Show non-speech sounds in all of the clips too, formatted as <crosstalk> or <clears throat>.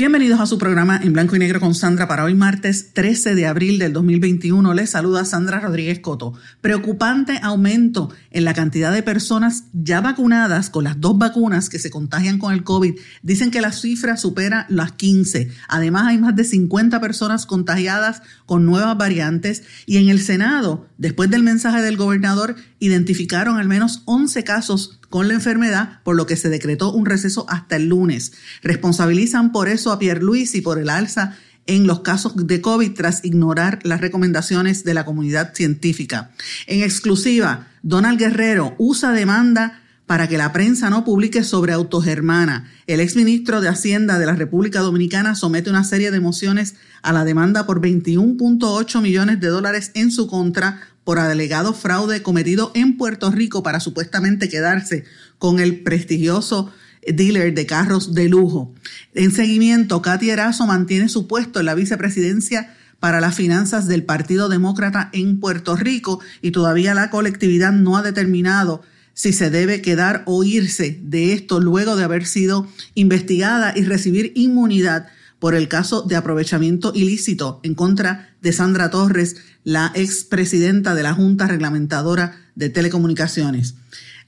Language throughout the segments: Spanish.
Bienvenidos a su programa en blanco y negro con Sandra para hoy martes 13 de abril del 2021. Les saluda Sandra Rodríguez Coto. Preocupante aumento en la cantidad de personas ya vacunadas con las dos vacunas que se contagian con el COVID. Dicen que la cifra supera las 15. Además hay más de 50 personas contagiadas con nuevas variantes y en el Senado, después del mensaje del gobernador, identificaron al menos 11 casos con la enfermedad, por lo que se decretó un receso hasta el lunes. Responsabilizan por eso a Pierre Luis y por el alza en los casos de COVID tras ignorar las recomendaciones de la comunidad científica. En exclusiva, Donald Guerrero usa demanda para que la prensa no publique sobre Autogermana. El exministro de Hacienda de la República Dominicana somete una serie de mociones a la demanda por 21.8 millones de dólares en su contra por alegado fraude cometido en Puerto Rico para supuestamente quedarse con el prestigioso dealer de carros de lujo. En seguimiento, Katy Erazo mantiene su puesto en la vicepresidencia para las finanzas del Partido Demócrata en Puerto Rico y todavía la colectividad no ha determinado si se debe quedar o irse de esto luego de haber sido investigada y recibir inmunidad por el caso de aprovechamiento ilícito en contra de Sandra Torres, la expresidenta de la Junta Reglamentadora de Telecomunicaciones.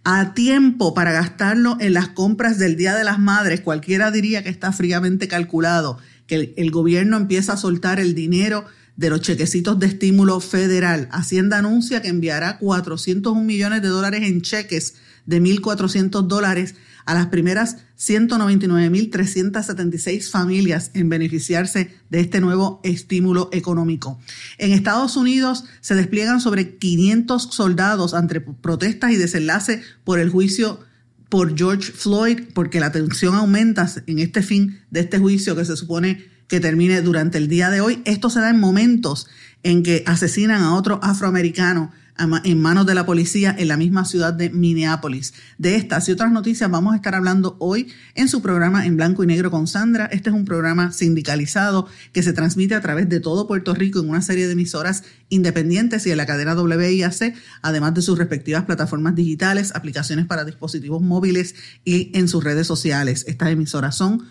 A tiempo para gastarlo en las compras del Día de las Madres, cualquiera diría que está fríamente calculado, que el, gobierno empieza a soltar el dinero de los chequecitos de estímulo federal. Hacienda anuncia que enviará 401 millones de dólares en cheques de 1.400 dólares a las primeras 199.376 familias en beneficiarse de este nuevo estímulo económico. En Estados Unidos se despliegan sobre 500 soldados ante protestas y desenlace por el juicio por George Floyd, porque la tensión aumenta en este fin de este juicio que se supone que termine durante el día de hoy. Esto se da en momentos en que asesinan a otro afroamericano en manos de la policía en la misma ciudad de Minneapolis. De estas y otras noticias vamos a estar hablando hoy en su programa en blanco y negro con Sandra. Este es un programa sindicalizado que se transmite a través de todo Puerto Rico en una serie de emisoras independientes y en la cadena WIAC, además de sus respectivas plataformas digitales, aplicaciones para dispositivos móviles y en sus redes sociales. Estas emisoras son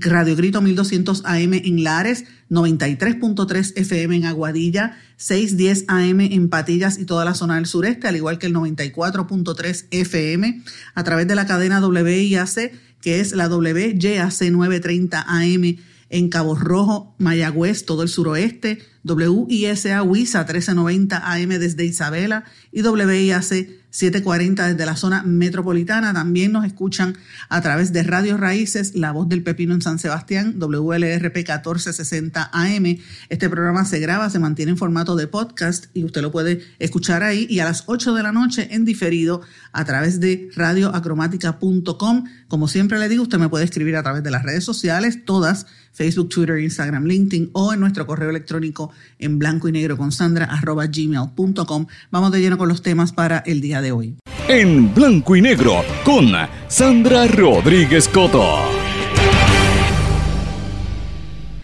Radio Grito 1200 AM en Lares, 93.3 FM en Aguadilla, 610 AM en Patillas y toda la zona del sureste, al igual que el 94.3 FM a través de la cadena WIAC, que es la WYAC 930 AM en Cabo Rojo, Mayagüez, todo el suroeste, WISA WISA 1390 AM desde Isabela y WIAC 740 desde la zona metropolitana. También nos escuchan a través de Radio Raíces, La Voz del Pepino en San Sebastián, WLRP 1460 AM. Este programa se graba, se mantiene en formato de podcast y usted lo puede escuchar ahí y a las 8 de la noche en diferido a través de radioacromática.com. Como siempre le digo, usted me puede escribir a través de las redes sociales, todas, Facebook, Twitter, Instagram, LinkedIn o en nuestro correo electrónico en blanco y negro con sandra arroba gmail.com. Vamos de lleno con los temas para el día de hoy. En blanco y negro con Sandra Rodríguez Coto.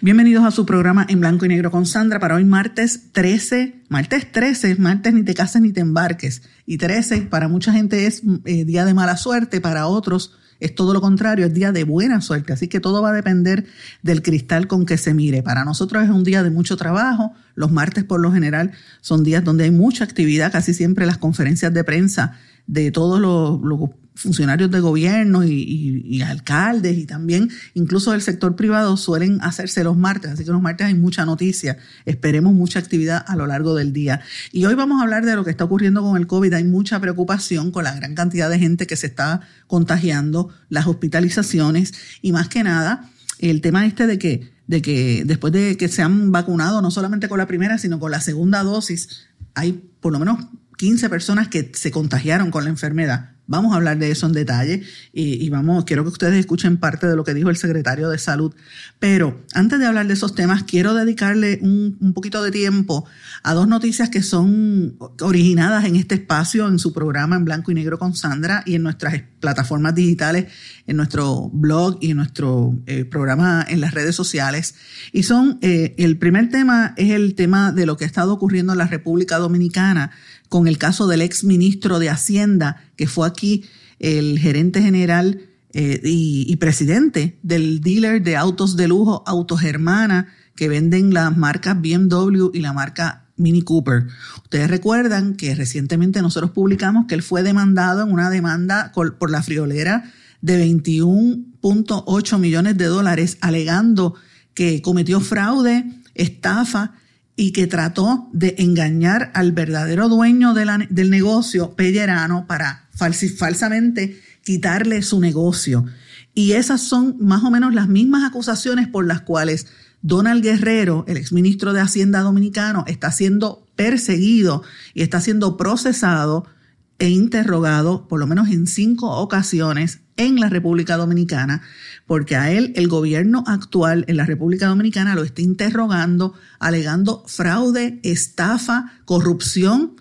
Bienvenidos a su programa en blanco y negro con Sandra para hoy martes 13, martes 13, martes ni te cases ni te embarques. Y 13 para mucha gente es eh, día de mala suerte, para otros es todo lo contrario, es día de buena suerte. Así que todo va a depender del cristal con que se mire. Para nosotros es un día de mucho trabajo. Los martes por lo general son días donde hay mucha actividad, casi siempre las conferencias de prensa de todos los, funcionarios de gobierno y, alcaldes y también incluso del sector privado suelen hacerse los martes, así que los martes hay mucha noticia, esperemos mucha actividad a lo largo del día. Y hoy vamos a hablar de lo que está ocurriendo con el COVID, hay mucha preocupación con la gran cantidad de gente que se está contagiando, las hospitalizaciones y más que nada el tema este de que, de que después de que se han vacunado no solamente con la primera, sino con la segunda dosis, hay por lo menos 15 personas que se contagiaron con la enfermedad. Vamos a hablar de eso en detalle y, vamos, quiero que ustedes escuchen parte de lo que dijo el secretario de Salud. Pero antes de hablar de esos temas, quiero dedicarle un, un poquito de tiempo a dos noticias que son originadas en este espacio, en su programa en blanco y negro con Sandra y en nuestras plataformas digitales, en nuestro blog y en nuestro eh, programa en las redes sociales. Y son, eh, el primer tema es el tema de lo que ha estado ocurriendo en la República Dominicana con el caso del ex ministro de Hacienda, que fue aquí el gerente general eh, y, presidente del dealer de autos de lujo Autogermana, que venden las marcas BMW y la marca Mini Cooper. Ustedes recuerdan que recientemente nosotros publicamos que él fue demandado en una demanda por la friolera de 21.8 millones de dólares, alegando que cometió fraude, estafa y que trató de engañar al verdadero dueño del negocio, Pellerano, para falsamente quitarle su negocio. Y esas son más o menos las mismas acusaciones por las cuales Donald Guerrero, el exministro de Hacienda dominicano, está siendo perseguido y está siendo procesado e interrogado por lo menos en cinco ocasiones en la República Dominicana, porque a él el gobierno actual en la República Dominicana lo está interrogando, alegando fraude, estafa, corrupción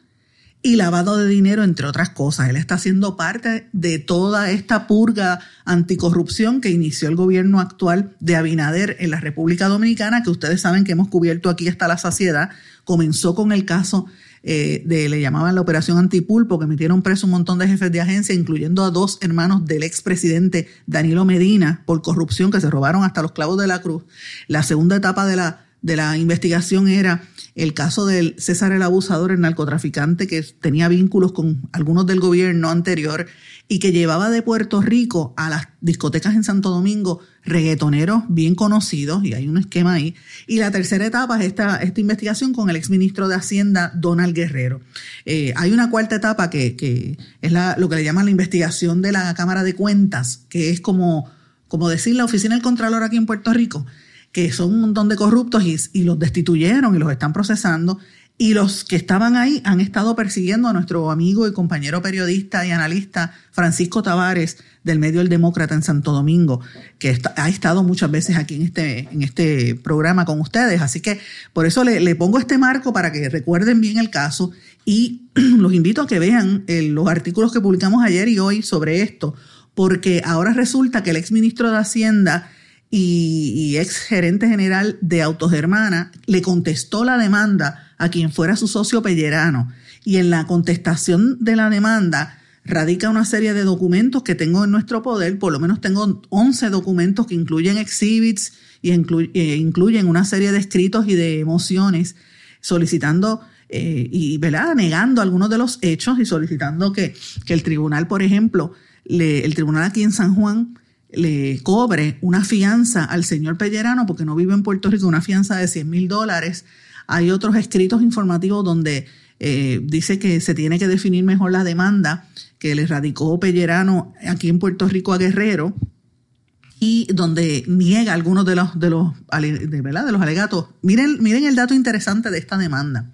y lavado de dinero, entre otras cosas. Él está siendo parte de toda esta purga anticorrupción que inició el gobierno actual de Abinader en la República Dominicana, que ustedes saben que hemos cubierto aquí hasta la saciedad. Comenzó con el caso eh, de, le llamaban la operación antipulpo, que metieron preso un montón de jefes de agencia, incluyendo a dos hermanos del expresidente Danilo Medina por corrupción, que se robaron hasta los clavos de la cruz. La segunda etapa de la, de la investigación era el caso del César el Abusador, el narcotraficante que tenía vínculos con algunos del gobierno anterior y que llevaba de Puerto Rico a las discotecas en Santo Domingo reggaetoneros bien conocidos, y hay un esquema ahí. Y la tercera etapa es esta, esta investigación con el exministro de Hacienda, Donald Guerrero. Eh, hay una cuarta etapa que, que es la, lo que le llaman la investigación de la Cámara de Cuentas, que es como, como decir la oficina del Contralor aquí en Puerto Rico, que son un montón de corruptos y, y los destituyeron y los están procesando y los que estaban ahí han estado persiguiendo a nuestro amigo y compañero periodista y analista Francisco Tavares del medio El Demócrata en Santo Domingo, que ha estado muchas veces aquí en este, en este programa con ustedes. Así que por eso le, pongo este marco para que recuerden bien el caso y <clears throat> los invito a que vean eh, los artículos que publicamos ayer y hoy sobre esto, porque ahora resulta que el exministro de Hacienda y, ex gerente general de Autogermana le contestó la demanda a quien fuera su socio Pellerano. Y en la contestación de la demanda radica una serie de documentos que tengo en nuestro poder, por lo menos tengo 11 documentos que incluyen exhibits y eh, incluyen una serie de escritos y de emociones solicitando eh, y negando algunos de los hechos y solicitando que, que el tribunal, por ejemplo, le, el tribunal aquí en San Juan le cobre una fianza al señor Pellerano, porque no vive en Puerto Rico, una fianza de 100 mil dólares. Hay otros escritos informativos donde eh, dice que se tiene que definir mejor la demanda que le radicó Pellerano aquí en Puerto Rico a Guerrero y donde niega algunos de los, de los, de, ¿verdad? de los alegatos. Miren, miren el dato interesante de esta demanda,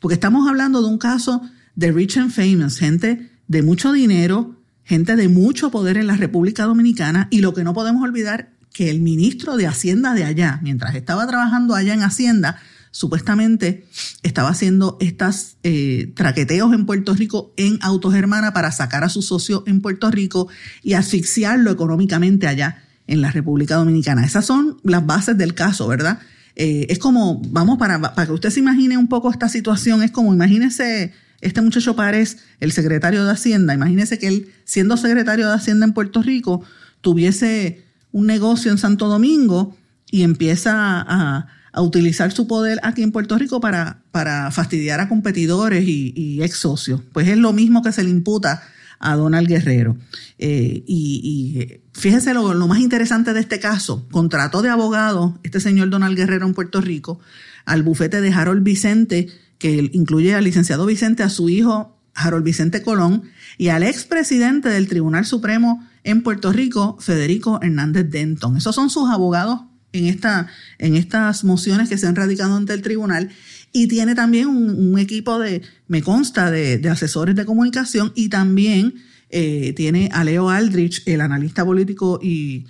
porque estamos hablando de un caso de rich and famous, gente de mucho dinero, gente de mucho poder en la República Dominicana y lo que no podemos olvidar que el ministro de Hacienda de allá, mientras estaba trabajando allá en Hacienda, supuestamente estaba haciendo estos eh, traqueteos en Puerto Rico en Autogermana para sacar a su socio en Puerto Rico y asfixiarlo económicamente allá en la República Dominicana. Esas son las bases del caso, ¿verdad? Eh, es como, vamos, para, para que usted se imagine un poco esta situación, es como, imagínese este muchacho Párez, el secretario de Hacienda, imagínese que él, siendo secretario de Hacienda en Puerto Rico, tuviese un negocio en Santo Domingo y empieza a, utilizar su poder aquí en Puerto Rico para, para fastidiar a competidores y, ex socios. Pues es lo mismo que se le imputa a Donald Guerrero. Eh, y, fíjese lo, lo, más interesante de este caso, contrató de abogado este señor Donald Guerrero en Puerto Rico al bufete de Harold Vicente, que incluye al licenciado Vicente, a su hijo Harold Vicente Colón y al expresidente del Tribunal Supremo en Puerto Rico, Federico Hernández Denton. Esos son sus abogados en, esta, en estas mociones que se han radicado ante el tribunal y tiene también un, equipo de, me consta, de, asesores de comunicación y también eh, tiene a Leo Aldrich, el analista político y,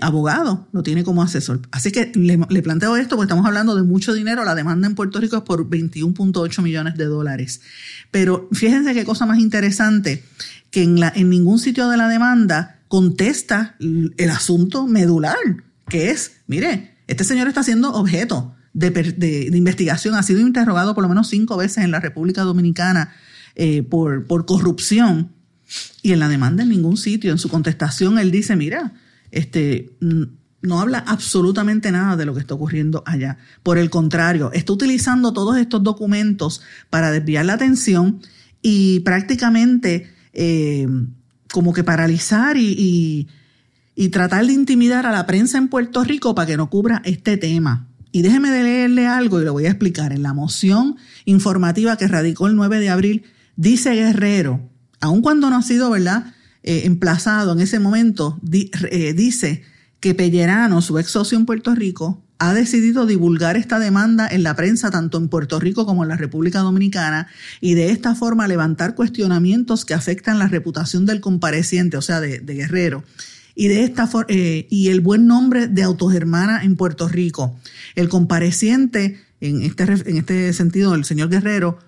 abogado, lo tiene como asesor. Así que le, planteo esto porque estamos hablando de mucho dinero. La demanda en Puerto Rico es por 21.8 millones de dólares. Pero fíjense qué cosa más interesante, que en, la, en ningún sitio de la demanda contesta el asunto medular, que es, mire, este señor está siendo objeto de, de, investigación, ha sido interrogado por lo menos cinco veces en la República Dominicana eh, por, por corrupción y en la demanda en ningún sitio. En su contestación él dice, mira, este, no habla absolutamente nada de lo que está ocurriendo allá. Por el contrario, está utilizando todos estos documentos para desviar la atención y prácticamente eh, como que paralizar y, y tratar de intimidar a la prensa en Puerto Rico para que no cubra este tema. Y déjeme de leerle algo y lo voy a explicar. En la moción informativa que radicó el 9 de abril, dice Guerrero, aun cuando no ha sido, ¿verdad?, eh, emplazado en ese momento, eh, dice que Pellerano, su ex socio en Puerto Rico, ha decidido divulgar esta demanda en la prensa tanto en Puerto Rico como en la República Dominicana y de esta forma levantar cuestionamientos que afectan la reputación del compareciente, o sea, de Guerrero y de esta eh, y el buen nombre de Autogermana en Puerto Rico. El compareciente, en este, en este sentido, el señor Guerrero,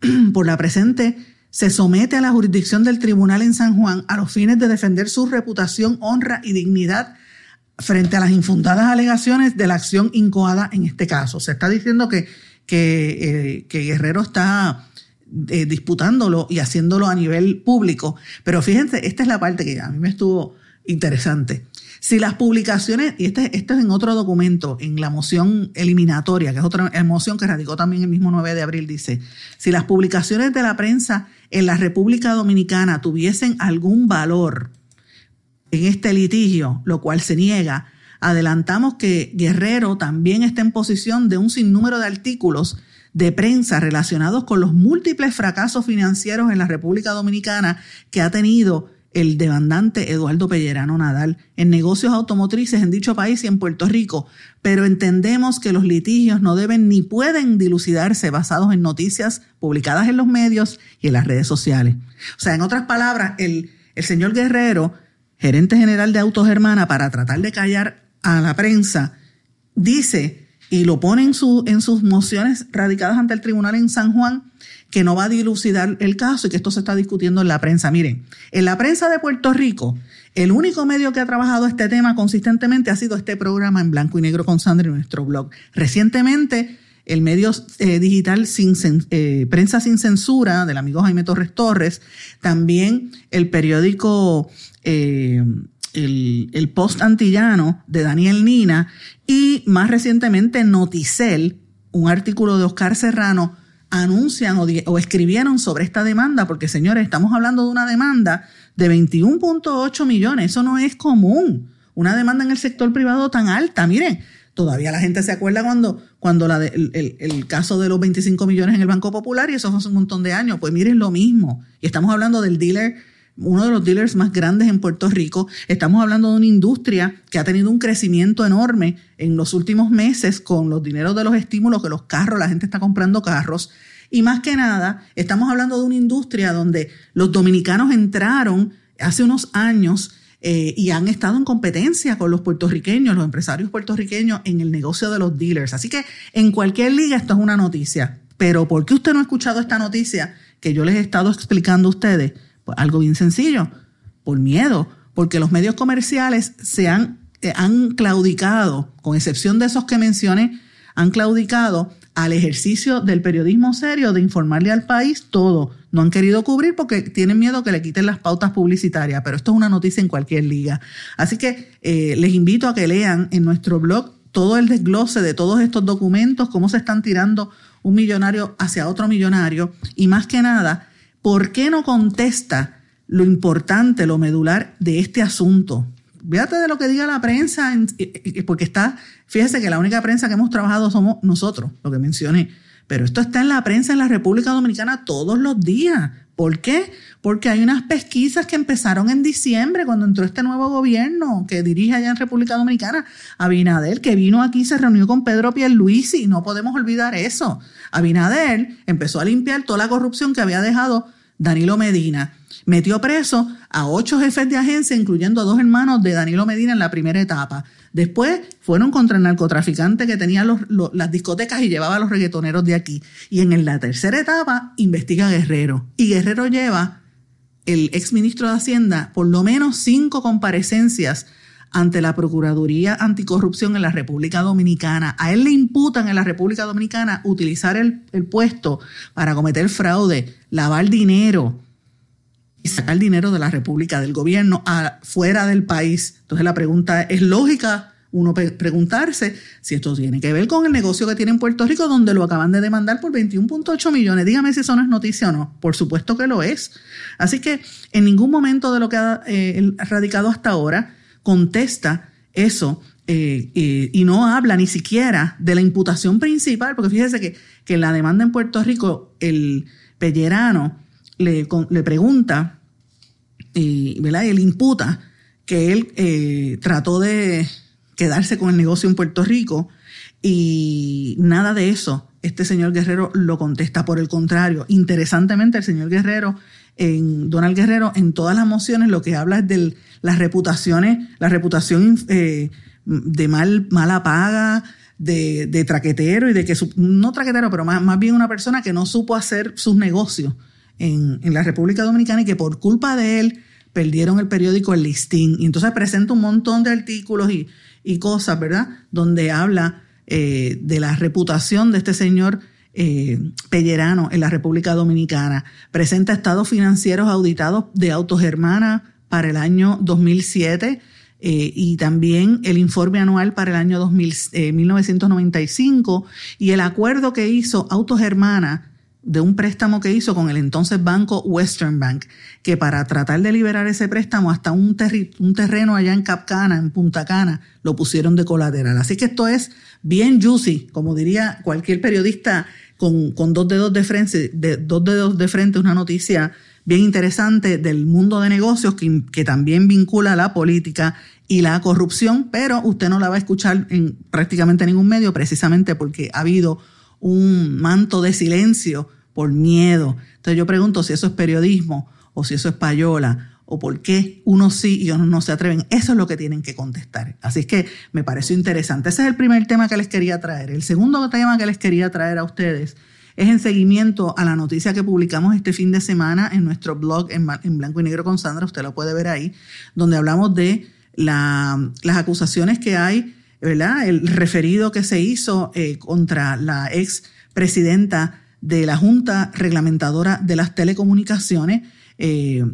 <clears throat> por la presente, se somete a la jurisdicción del tribunal en San Juan a los fines de defender su reputación, honra y dignidad frente a las infundadas alegaciones de la acción incoada en este caso. Se está diciendo que, que, eh, Guerrero está eh, disputándolo y haciéndolo a nivel público, pero fíjense, esta es la parte que a mí me estuvo interesante. Si las publicaciones, y este, esto es en otro documento, en la moción eliminatoria, que es otra moción que radicó también el mismo 9 de abril, dice, si las publicaciones de la prensa en la República Dominicana tuviesen algún valor en este litigio, lo cual se niega, adelantamos que Guerrero también está en posición de un sinnúmero de artículos de prensa relacionados con los múltiples fracasos financieros en la República Dominicana que ha tenido el demandante Eduardo Pellerano Nadal en negocios automotrices en dicho país y en Puerto Rico, pero entendemos que los litigios no deben ni pueden dilucidarse basados en noticias publicadas en los medios y en las redes sociales. O sea, en otras palabras, el, el señor Guerrero, gerente general de Autos Hermana, para tratar de callar a la prensa, dice y lo pone en, su, en sus mociones radicadas ante el tribunal en San Juan, que no va a dilucidar el caso y que esto se está discutiendo en la prensa. Miren, en la prensa de Puerto Rico, el único medio que ha trabajado este tema consistentemente ha sido este programa en blanco y negro con Sandra en nuestro blog. Recientemente, el medio eh, digital eh, Prensa sin Censura del amigo Jaime Torres Torres, también el periódico eh, el, el, Post Antillano de Daniel Nina y más recientemente Noticel, un artículo de Oscar Serrano anuncian o, escribieron sobre esta demanda, porque señores, estamos hablando de una demanda de 21.8 millones, eso no es común. Una demanda en el sector privado tan alta, miren, todavía la gente se acuerda cuando, cuando el, caso de los 25 millones en el Banco Popular y eso fue hace un montón de años, pues miren lo mismo. Y estamos hablando del dealer uno de los dealers más grandes en Puerto Rico. Estamos hablando de una industria que ha tenido un crecimiento enorme en los últimos meses con los dineros de los estímulos que los carros, la gente está comprando carros. Y más que nada, estamos hablando de una industria donde los dominicanos entraron hace unos años eh, y han estado en competencia con los puertorriqueños, los empresarios puertorriqueños en el negocio de los dealers. Así que en cualquier liga esto es una noticia. Pero ¿por qué usted no ha escuchado esta noticia que yo les he estado explicando a ustedes? Pues algo bien sencillo, por miedo, porque los medios comerciales se han, eh, han claudicado, con excepción de esos que mencioné, han claudicado al ejercicio del periodismo serio de informarle al país todo. No han querido cubrir porque tienen miedo que le quiten las pautas publicitarias, pero esto es una noticia en cualquier liga. Así que eh, les invito a que lean en nuestro blog todo el desglose de todos estos documentos, cómo se están tirando un millonario hacia otro millonario y más que nada, ¿por qué no contesta lo importante, lo medular de este asunto? Fíjate de lo que diga la prensa, porque está, fíjese que la única prensa que hemos trabajado somos nosotros, lo que mencioné. Pero esto está en la prensa en la República Dominicana todos los días. ¿Por qué? Porque hay unas pesquisas que empezaron en diciembre, cuando entró este nuevo gobierno que dirige allá en República Dominicana, Abinader, que vino aquí, se reunió con Pedro Pierluisi, no podemos olvidar eso. Abinader empezó a limpiar toda la corrupción que había dejado Danilo Medina. Metió preso a ocho jefes de agencia, incluyendo a dos hermanos de Danilo Medina en la primera etapa. Después fueron contra el narcotraficante que tenía las discotecas y llevaba a los reggaetoneros de aquí. Y en la tercera etapa investiga a Guerrero. Y Guerrero lleva, el exministro de Hacienda, por lo menos cinco comparecencias ante la Procuraduría Anticorrupción en la República Dominicana. A él le imputan en la República Dominicana utilizar el, el puesto para cometer fraude, lavar dinero, y sacar dinero de la República, del gobierno, fuera del país. Entonces la pregunta es lógica uno preguntarse si esto tiene que ver con el negocio que tiene en Puerto Rico, donde lo acaban de demandar por 21.8 millones. Dígame si eso no es noticia o no. Por supuesto que lo es. Así que en ningún momento de lo que ha eh, radicado hasta ahora contesta eso eh, eh, y no habla ni siquiera de la imputación principal, porque fíjese que, que la demanda en Puerto Rico, el pellerano le, le pregunta, y, ¿verdad? él imputa que él eh, trató de quedarse con el negocio en Puerto Rico y nada de eso. Este señor Guerrero lo contesta. Por el contrario, interesantemente, el señor Guerrero, en Donald Guerrero, en todas las mociones, lo que habla es de las reputaciones, la reputación eh, de mal, mala paga, de, de, traquetero y de que, no traquetero, pero más, más bien una persona que no supo hacer sus negocios en, la República Dominicana y que por culpa de él perdieron el periódico El Listín. Y entonces presenta un montón de artículos y, cosas, ¿verdad? Donde habla eh, de la reputación de este señor eh, Pellerano en la República Dominicana. Presenta estados financieros auditados de Autos Hermana para el año 2007 eh, y también el informe anual para el año 2000, 1995 y el acuerdo que hizo Autos Hermana de un préstamo que hizo con el entonces banco Western Bank, que para tratar de liberar ese préstamo hasta un, terreno allá en Capcana, en Punta Cana, lo pusieron de colateral. Así que esto es bien juicy, como diría cualquier periodista con, con dos dedos de frente, dos dedos de frente, una noticia bien interesante del mundo de negocios que, que también vincula la política y la corrupción, pero usted no la va a escuchar en prácticamente ningún medio precisamente porque ha habido un manto de silencio por miedo. Entonces yo pregunto si eso es periodismo o si eso es payola o por qué unos sí y otros no se atreven. Eso es lo que tienen que contestar. Así es que me pareció interesante. Ese es el primer tema que les quería traer. El segundo tema que les quería traer a ustedes es en seguimiento a la noticia que publicamos este fin de semana en nuestro blog en, blanco y negro con Sandra, usted lo puede ver ahí, donde hablamos de las acusaciones que hay ¿verdad? El referido que se hizo eh, contra la ex presidenta de la Junta Reglamentadora de las Telecomunicaciones, eh,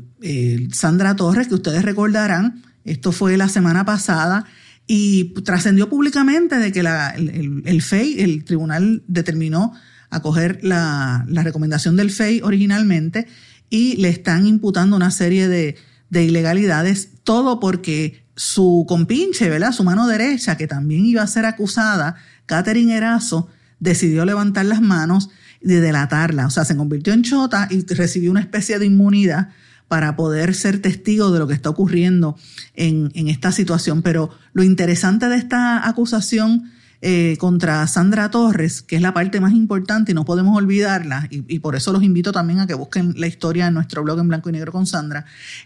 Sandra Torres, que ustedes recordarán, esto fue la semana pasada, y trascendió públicamente de que el, FEI, el tribunal determinó acoger la, recomendación del FEI originalmente y le están imputando una serie de ilegalidades, todo porque su compinche, ¿verdad? Su mano derecha, que también iba a ser acusada, Catherine Erazo, decidió levantar las manos y delatarla. O sea, se convirtió en chota y recibió una especie de inmunidad para poder ser testigo de lo que está ocurriendo en, esta situación. Pero lo interesante de esta acusación eh, contra Sandra Torres, que es la parte más importante y no podemos olvidarla, y, y, por eso los invito también a que busquen la historia en nuestro blog en blanco y negro con Sandra,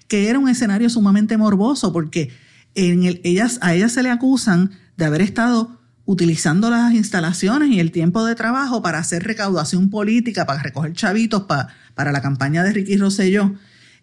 que era un escenario sumamente morboso porque en el, ellas, a ellas se le acusan de haber estado utilizando las instalaciones y el tiempo de trabajo para hacer recaudación política, para recoger chavitos para, para la campaña de Ricky Rosselló.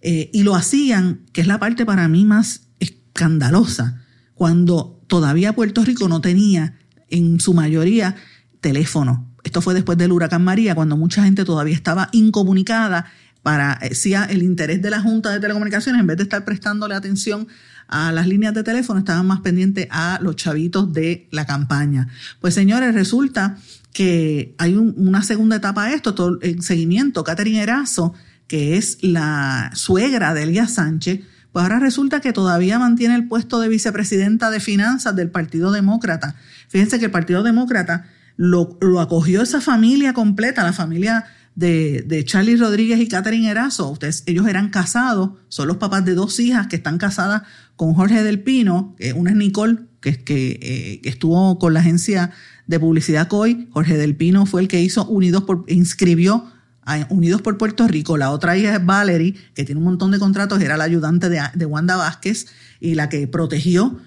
Eh, y lo hacían, que es la parte para mí más escandalosa, cuando todavía Puerto Rico no tenía en su mayoría teléfono. Esto fue después del huracán María, cuando mucha gente todavía estaba incomunicada para eh, si el interés de la Junta de Telecomunicaciones, en vez de estar prestándole atención a las líneas de teléfono, estaban más pendientes a los chavitos de la campaña. Pues señores, resulta que hay una segunda etapa a esto, todo el seguimiento. Catherine Erazo, que es la suegra de Elías Sánchez, pues ahora resulta que todavía mantiene el puesto de vicepresidenta de finanzas del Partido Demócrata. Fíjense que el Partido Demócrata lo, lo acogió esa familia completa, la familia de, de Charlie Rodríguez y Catherine Erazo. Ustedes, ellos eran casados, son los papás de dos hijas que están casadas con Jorge del Pino, una es Nicole, eh, que estuvo con la agencia de publicidad COI. Jorge del Pino fue el que hizo Unidos por, inscribió Unidos por Puerto Rico, la otra es Valerie, que tiene un montón de contratos, era la ayudante de, Wanda Vázquez y la que protegió,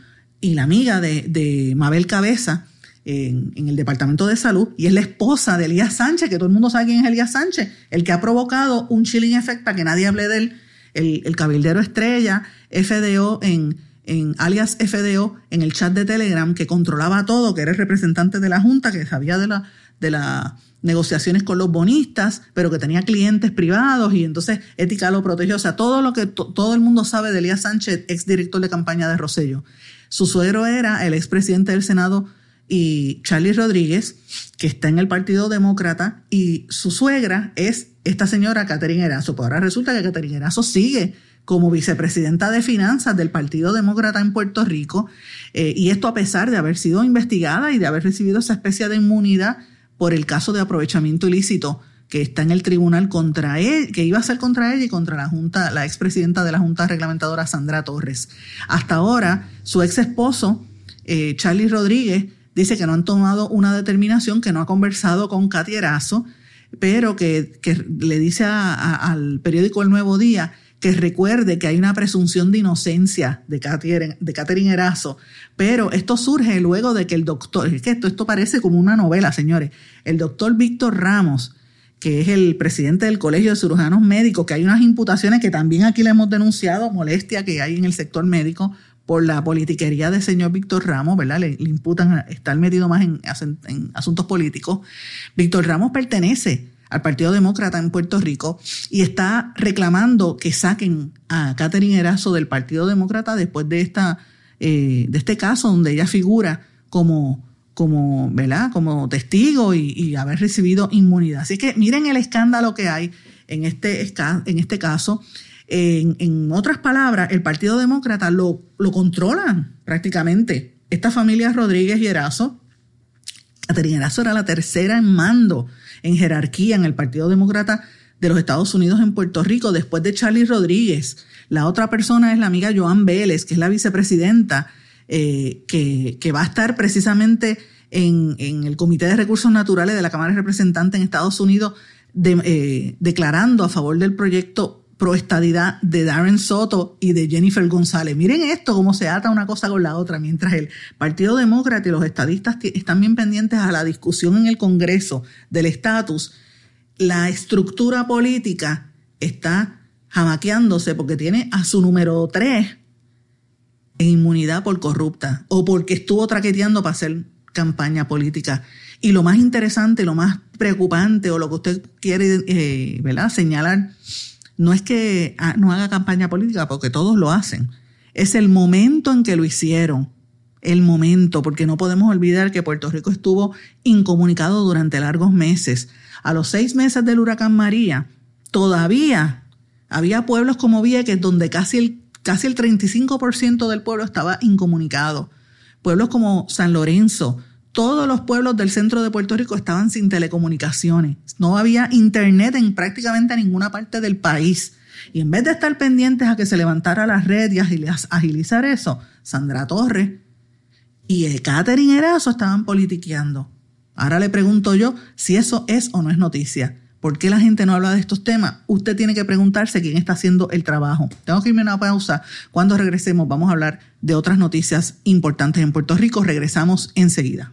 y la amiga de, Mabel Cabeza en, el Departamento de Salud, y es la esposa de Elías Sánchez, que todo el mundo sabe quién es Elías Sánchez, el que ha provocado un chilling effect para que nadie hable de él, el, cabildero estrella, FDO en, en alias FDO en el chat de Telegram que controlaba todo, que era el representante de la Junta, que sabía de la, de las negociaciones con los bonistas, pero que tenía clientes privados y entonces Ética lo protegió. O sea, todo lo que todo el mundo sabe de Elías Sánchez, ex director de campaña de Rosello. Su suegro era el expresidente del Senado y Charlie Rodríguez, que está en el Partido Demócrata, y su suegra es esta señora Catherine Erazo. Pues ahora resulta que Catherine Erazo sigue como vicepresidenta de finanzas del Partido Demócrata en Puerto Rico, eh, y esto a pesar de haber sido investigada y de haber recibido esa especie de inmunidad por el caso de aprovechamiento ilícito que está en el tribunal contra él, que iba a ser contra ella y contra la Junta, la expresidenta de la Junta Reglamentadora, Sandra Torres. Hasta ahora, su ex esposo, eh, Charlie Rodríguez, dice que no han tomado una determinación, que no ha conversado con Katy Erazo, pero que, le dice al periódico El Nuevo Día que recuerde que hay una presunción de inocencia de Catherine, Erazo, pero esto surge luego de que el doctor, es que esto, esto parece como una novela, señores, el doctor Víctor Ramos, que es el presidente del Colegio de Cirujanos Médicos, que hay unas imputaciones que también aquí le hemos denunciado, molestia que hay en el sector médico por la politiquería del señor Víctor Ramos, ¿verdad? Le, imputan estar metido más en, en asuntos políticos. Víctor Ramos pertenece al Partido Demócrata en Puerto Rico y está reclamando que saquen a Catherine Erazo del Partido Demócrata después de, esta, eh, de este caso donde ella figura como, como, ¿verdad? como testigo y, haber recibido inmunidad. Así que miren el escándalo que hay en este, en este caso. En, otras palabras, el Partido Demócrata lo, lo controlan prácticamente. Esta familia Rodríguez y Erazo, Catherine Erazo era la tercera en mando en jerarquía en el Partido Demócrata de los Estados Unidos en Puerto Rico, después de Charlie Rodríguez. La otra persona es la amiga Joan Vélez, que es la vicepresidenta, eh, que, va a estar precisamente en, el Comité de Recursos Naturales de la Cámara de Representantes en Estados Unidos, eh, declarando a favor del proyecto proestadidad de Darren Soto y de Jennifer González. Miren esto, cómo se ata una cosa con la otra, mientras el Partido Demócrata y los estadistas están bien pendientes a la discusión en el Congreso del estatus, la estructura política está jamaqueándose porque tiene a su número tres en inmunidad por corrupta o porque estuvo traqueteando para hacer campaña política. Y lo más interesante, lo más preocupante o lo que usted quiere eh, ¿verdad? señalar no es que ah, no haga campaña política, porque todos lo hacen. Es el momento en que lo hicieron. El momento, porque no podemos olvidar que Puerto Rico estuvo incomunicado durante largos meses. A los seis meses del huracán María, todavía había pueblos como Vieques donde casi el, casi el 35% del pueblo estaba incomunicado. Pueblos como San Lorenzo, todos los pueblos del centro de Puerto Rico estaban sin telecomunicaciones. No había internet en prácticamente ninguna parte del país. Y en vez de estar pendientes a que se levantara la red y agilizar eso, Sandra Torres y Catherine Erazo estaban politiqueando. Ahora le pregunto yo si eso es o no es noticia. ¿Por qué la gente no habla de estos temas? Usted tiene que preguntarse quién está haciendo el trabajo. Tengo que irme a una pausa. Cuando regresemos vamos a hablar de otras noticias importantes en Puerto Rico. Regresamos enseguida.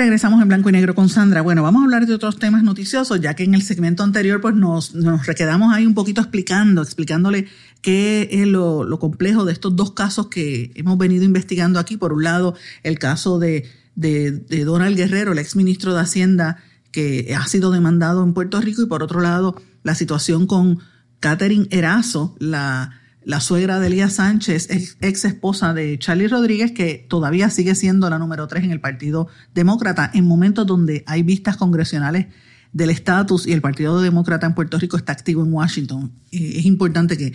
Regresamos en blanco y negro con Sandra. Bueno, vamos a hablar de otros temas noticiosos, ya que en el segmento anterior pues nos, nos quedamos ahí un poquito explicando, explicándole qué es lo, complejo de estos dos casos que hemos venido investigando aquí. Por un lado, el caso de, de, Donald Guerrero, el ex ministro de Hacienda, que ha sido demandado en Puerto Rico, y por otro lado, la situación con Catherine Erazo, la la suegra de Elías Sánchez, ex, esposa de Charlie Rodríguez, que todavía sigue siendo la número tres en el Partido Demócrata, en momentos donde hay vistas congresionales del estatus y el Partido Demócrata en Puerto Rico está activo en Washington. Eh, es importante que,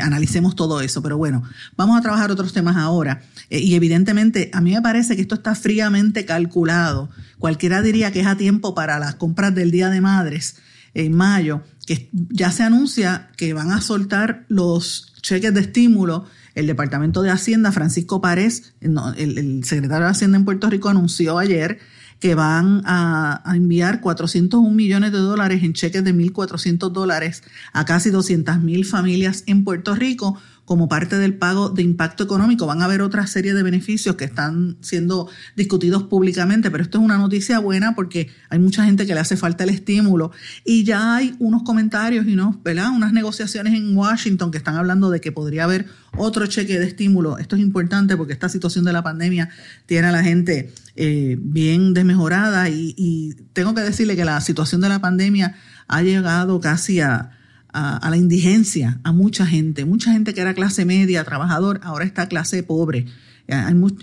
analicemos todo eso, pero bueno, vamos a trabajar otros temas ahora. Eh, y evidentemente, a mí me parece que esto está fríamente calculado. Cualquiera diría que es a tiempo para las compras del Día de Madres en mayo, que ya se anuncia que van a soltar los cheques de estímulo. El Departamento de Hacienda, Francisco Párez, el secretario de Hacienda en Puerto Rico, anunció ayer que van a, enviar 401 millones de dólares en cheques de 1.400 dólares a casi 200 mil familias en Puerto Rico como parte del pago de impacto económico. Van a haber otra serie de beneficios que están siendo discutidos públicamente, pero esto es una noticia buena porque hay mucha gente que le hace falta el estímulo y ya hay unos comentarios y unos, ¿verdad? unas negociaciones en Washington que están hablando de que podría haber otro cheque de estímulo. Esto es importante porque esta situación de la pandemia tiene a la gente eh, bien desmejorada y, y tengo que decirle que la situación de la pandemia ha llegado casi a a, la indigencia a mucha gente. Mucha gente que era clase media, trabajador, ahora está clase pobre.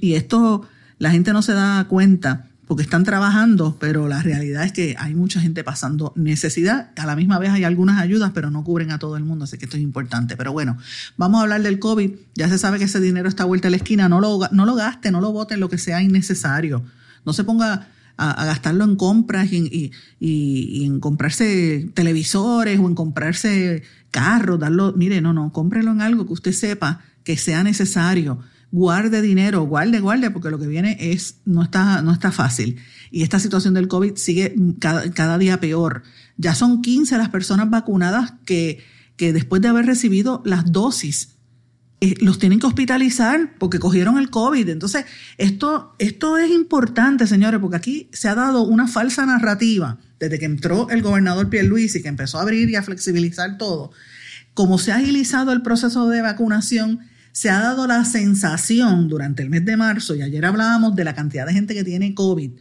y esto la gente no se da cuenta porque están trabajando, pero la realidad es que hay mucha gente pasando necesidad. A la misma vez hay algunas ayudas, pero no cubren a todo el mundo, así que esto es importante. Pero bueno, vamos a hablar del COVID. Ya se sabe que ese dinero está vuelta a la esquina. No lo, no lo gaste, no lo vote en lo que sea innecesario. No se ponga a, gastarlo en compras y, en comprarse televisores o en comprarse carros, darlo, mire, no, no, cómprelo en algo que usted sepa que sea necesario. Guarde dinero, guarde, guarde, porque lo que viene es, no está, no está fácil. Y esta situación del COVID sigue cada, cada día peor. Ya son 15 las personas vacunadas que, que después de haber recibido las dosis los tienen que hospitalizar porque cogieron el COVID. Entonces, esto, esto es importante, señores, porque aquí se ha dado una falsa narrativa desde que entró el gobernador Pierluisi, que empezó a abrir y a flexibilizar todo. Como se ha agilizado el proceso de vacunación, se ha dado la sensación durante el mes de marzo, y ayer hablábamos de la cantidad de gente que tiene COVID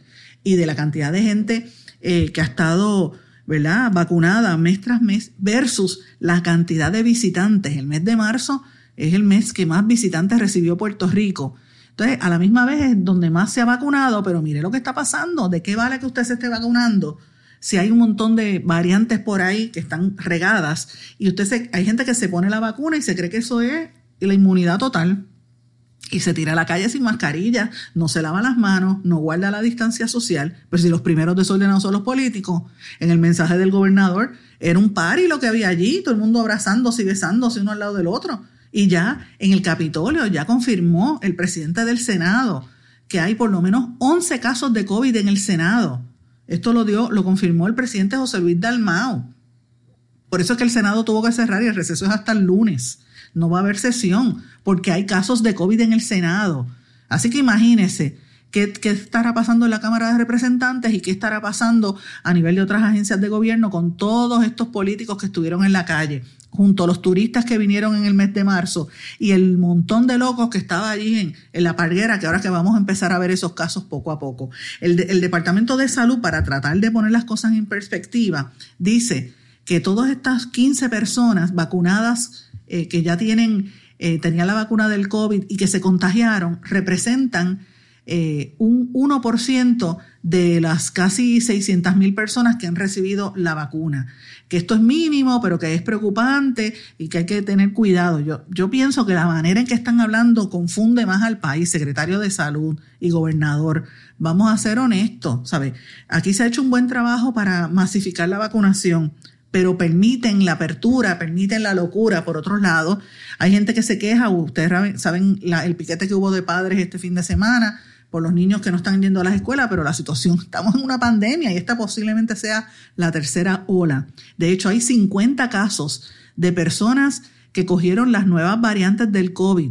y de la cantidad de gente eh, que ha estado ¿verdad? vacunada mes tras mes versus la cantidad de visitantes. El mes de marzo es el mes que más visitantes recibió Puerto Rico. Entonces, a la misma vez es donde más se ha vacunado, pero mire lo que está pasando. ¿De qué vale que usted se esté vacunando? Si hay un montón de variantes por ahí que están regadas y usted se, hay gente que se pone la vacuna y se cree que eso es la inmunidad total y se tira a la calle sin mascarilla, no se lava las manos, no guarda la distancia social, pero si los primeros desordenados son los políticos, en el mensaje del gobernador era un y lo que había allí, todo el mundo abrazándose y besándose uno al lado del otro. Y ya en el Capitolio ya confirmó el presidente del Senado que hay por lo menos 11 casos de COVID en el Senado. Esto lo dio, lo confirmó el presidente José Luis Dalmao. Por eso es que el Senado tuvo que cerrar y el receso es hasta el lunes. No va a haber sesión porque hay casos de COVID en el Senado. Así que imagínese qué, qué estará pasando en la Cámara de Representantes y qué estará pasando a nivel de otras agencias de gobierno con todos estos políticos que estuvieron en la calle junto a los turistas que vinieron en el mes de marzo y el montón de locos que estaba allí en, en la parguera, que ahora que vamos a empezar a ver esos casos poco a poco. El, Departamento de Salud, para tratar de poner las cosas en perspectiva, dice que todas estas 15 personas vacunadas eh, que ya tienen, eh, tenían la vacuna del COVID y que se contagiaron, representan eh, un 1% de las casi 600 mil personas que han recibido la vacuna. Que esto es mínimo, pero que es preocupante y que hay que tener cuidado. Yo, yo pienso que la manera en que están hablando confunde más al país, secretario de salud y gobernador. Vamos a ser honestos, ¿sabe? Aquí se ha hecho un buen trabajo para masificar la vacunación pero permiten la apertura, permiten la locura. Por otro lado, hay gente que se queja, ustedes saben el piquete que hubo de padres este fin de semana, por los niños que no están yendo a las escuelas, pero la situación, estamos en una pandemia y esta posiblemente sea la tercera ola. De hecho, hay 50 casos de personas que cogieron las nuevas variantes del COVID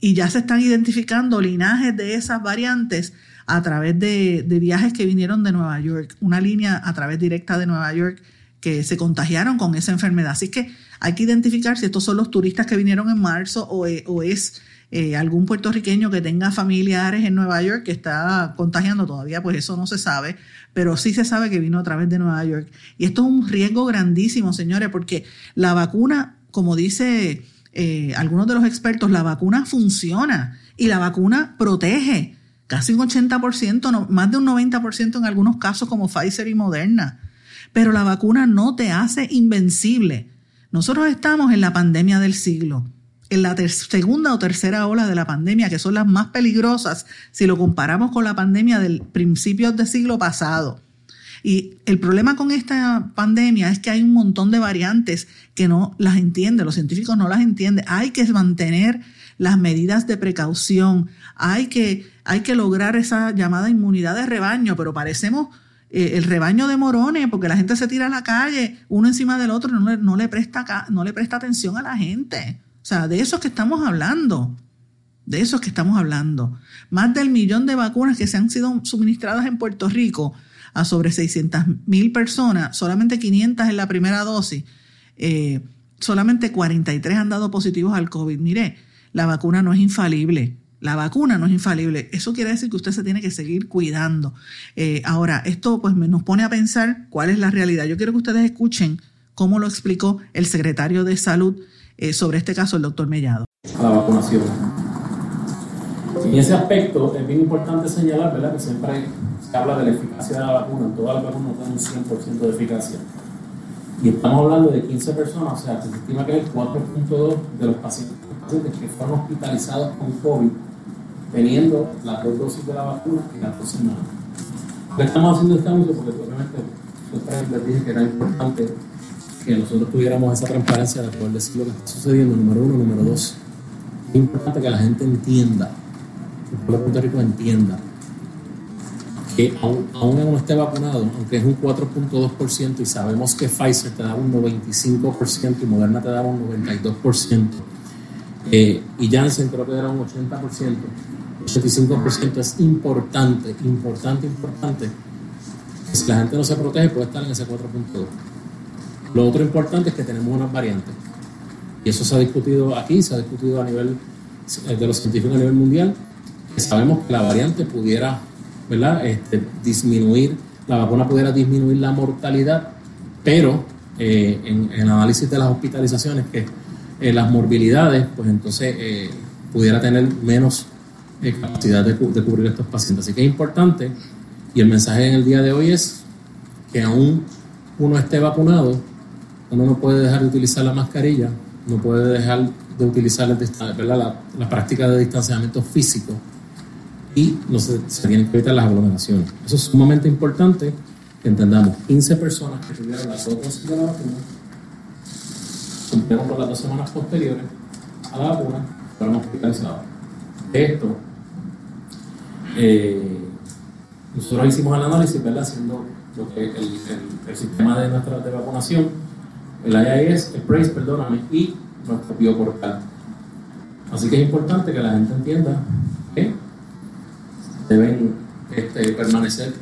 y ya se están identificando linajes de esas variantes a través de, viajes que vinieron de Nueva York, una línea a través directa de Nueva York que se contagiaron con esa enfermedad. Así que hay que identificar si estos son los turistas que vinieron en marzo o, e, o es eh, algún puertorriqueño que tenga familiares en Nueva York que está contagiando todavía, pues eso no se sabe, pero sí se sabe que vino a través de Nueva York. Y esto es un riesgo grandísimo, señores, porque la vacuna, como dice eh, algunos de los expertos, la vacuna funciona y la vacuna protege casi un 80%, más de un 90% en algunos casos como Pfizer y Moderna. pero la vacuna no te hace invencible. Nosotros estamos en la pandemia del siglo, en la segunda o tercera ola de la pandemia, que son las más peligrosas si lo comparamos con la pandemia del principio del siglo pasado. Y el problema con esta pandemia es que hay un montón de variantes que no las entienden, los científicos no las entienden. Hay que mantener las medidas de precaución, hay que, hay que lograr esa llamada inmunidad de rebaño, pero parecemos eh, el rebaño de morones porque la gente se tira a la calle uno encima del otro y no le, no le, presta, no le presta atención a la gente. O sea, de eso es que estamos hablando. De eso es que estamos hablando. Más del millón de vacunas que se han sido suministradas en Puerto Rico a sobre 600 mil personas, solamente 500 en la primera dosis, eh, solamente 43 han dado positivos al COVID. Mire, la vacuna no es infalible. La vacuna no es infalible. Eso quiere decir que usted se tiene que seguir cuidando. Eh, ahora, esto pues nos pone a pensar cuál es la realidad. Yo quiero que ustedes escuchen cómo lo explicó el secretario de Salud eh, sobre este caso, el doctor Mellado. La vacunación. En ese aspecto es bien importante señalar ¿verdad? que siempre se habla de la eficacia de la vacuna. Todas las vacunas tienen un 100% de eficacia. Y estamos hablando de 15 personas, o sea, se estima que el 4.2 de los pacientes, que fueron hospitalizados con COVID, teniendo las dos dosis de la vacuna y las dos semanas. Estamos haciendo este anuncio porque obviamente siempre les dije que era importante que nosotros tuviéramos esa transparencia de poder decir lo que está sucediendo, número uno, número dos. Es importante que la gente entienda, que el pueblo de Puerto Rico entienda que aún, aún no esté vacunado, aunque es un 4.2% y sabemos que Pfizer te da un 95% y Moderna te da un 92%, eh, y Janssen creo que era un 80%, 85% es importante, importante, importante. Si la gente no se protege puede estar en ese 4.2. Lo otro importante es que tenemos unas variantes. Y eso se ha discutido aquí, se ha discutido a nivel eh, de los científicos a nivel mundial, que sabemos que la variante pudiera. Este, disminuir, la vacuna pudiera disminuir la mortalidad, pero eh, en, el análisis de las hospitalizaciones, que eh, las morbilidades, pues entonces pudiera tener menos capacidad de, de, cubrir estos pacientes. Así que es importante, y el mensaje en el día de hoy es que aún uno esté vacunado, uno no puede dejar de utilizar la mascarilla, no puede dejar de utilizar La, práctica de distanciamiento físico y no se, tienen que evitar las aglomeraciones. Eso es sumamente importante que entendamos. 15 personas que tuvieron las dos dosis de la vacuna, cumplieron por las dos semanas posteriores a la vacuna, fueron hospitalizados. Esto, eh, nosotros hicimos el análisis, ¿verdad? Haciendo lo que el, el, sistema de nuestra de vacunación, el IIS, el PRACE, perdóname, y nuestro bioportal. Así que es importante que la gente entienda que deben este, permanecer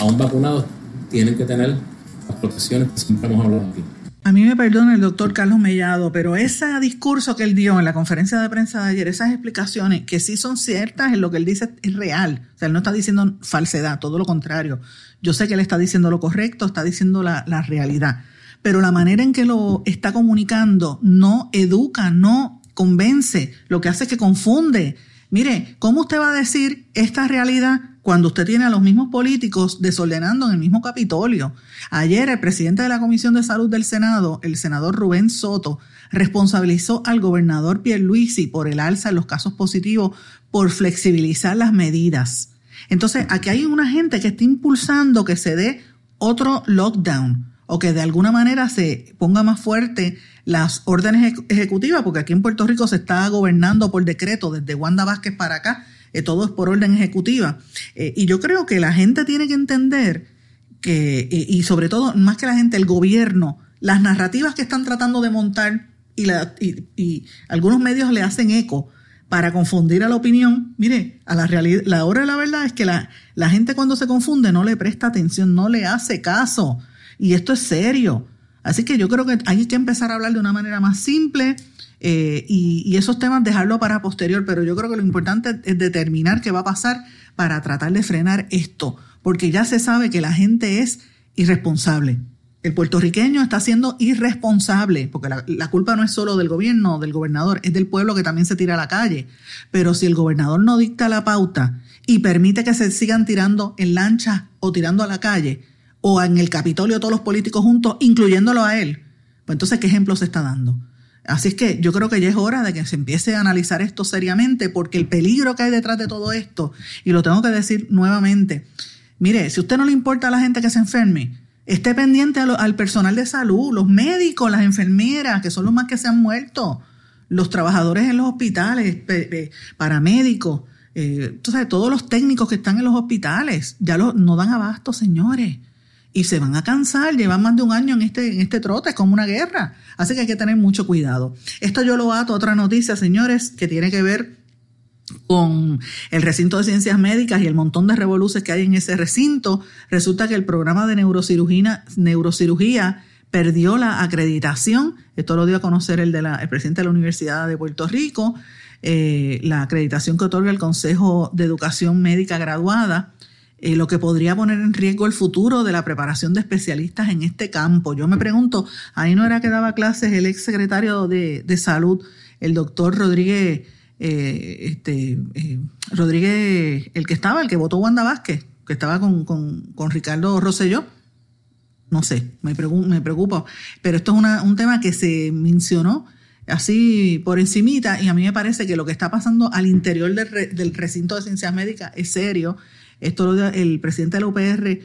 aún vacunados, tienen que tener las protecciones que siempre hemos hablado aquí. A mí me perdona el doctor Carlos Mellado, pero ese discurso que él dio en la conferencia de prensa de ayer, esas explicaciones que sí son ciertas en lo que él dice es real. O sea, él no está diciendo falsedad, todo lo contrario. Yo sé que él está diciendo lo correcto, está diciendo la realidad. Pero la manera en que lo está comunicando no educa, no convence, lo que hace es que confunde Mire, ¿cómo usted va a decir esta realidad cuando usted tiene a los mismos políticos desordenando en el mismo Capitolio? Ayer el presidente de la Comisión de Salud del Senado, el senador Rubén Soto, responsabilizó al gobernador Pierluisi por el alza en los casos positivos por flexibilizar las medidas. Entonces, aquí hay una gente que está impulsando que se dé otro lockdown o que de alguna manera se ponga más fuerte las órdenes ejecutivas, porque aquí en Puerto Rico se está gobernando por decreto desde Wanda Vázquez para acá, eh, todo es por orden ejecutiva. Eh, y yo creo que la gente tiene que entender que, y sobre todo, más que la gente, el gobierno, las narrativas que están tratando de montar y, la, y, algunos medios le hacen eco para confundir a la opinión, mire, a la realidad, la hora de la verdad es que la gente cuando se confunde no le presta atención, no le hace caso. Y esto es serio. Así que yo creo que hay que empezar a hablar de una manera más simple eh, y, esos temas dejarlo para posterior, pero yo creo que lo importante es determinar qué va a pasar para tratar de frenar esto, porque ya se sabe que la gente es irresponsable. El puertorriqueño está siendo irresponsable, porque la, la, culpa no es solo del gobierno, del gobernador, es del pueblo que también se tira a la calle. Pero si el gobernador no dicta la pauta y permite que se sigan tirando en lancha o tirando a la calle, o en el Capitolio todos los políticos juntos, incluyéndolo a él. Pues entonces, ¿qué ejemplo se está dando? Así es que yo creo que ya es hora de que se empiece a analizar esto seriamente, porque el peligro que hay detrás de todo esto, y lo tengo que decir nuevamente, mire, si a usted no le importa a la gente que se enferme, esté pendiente al personal de salud, los médicos, las enfermeras, que son los más que se han muerto, los trabajadores en los hospitales, paramédicos, eh, entonces, todos los técnicos que están en los hospitales ya no dan abasto, señores. Y se van a cansar, llevan más de un año en este, en este trote, es como una guerra. Así que hay que tener mucho cuidado. Esto yo lo ato a otra noticia, señores, que tiene que ver con el recinto de ciencias médicas y el montón de revoluciones que hay en ese recinto. Resulta que el programa de neurocirugía, neurocirugía perdió la acreditación. Esto lo dio a conocer el, de la, el presidente de la Universidad de Puerto Rico. Eh, la acreditación que otorga el Consejo de Educación Médica Graduada, eh, lo que podría poner en riesgo el futuro de la preparación de especialistas en este campo. Yo me pregunto, ahí no era que daba clases el ex secretario de, Salud, el doctor Rodríguez, eh, este, Rodríguez, el que estaba, el que votó Wanda Vázquez, que estaba con, con, Ricardo Rosselló. No sé, me, me preocupa. Pero esto es un tema que se mencionó así por encimita y a mí me parece que lo que está pasando al interior del, recinto de ciencias médicas es serio. Esto lo, el presidente de la UPR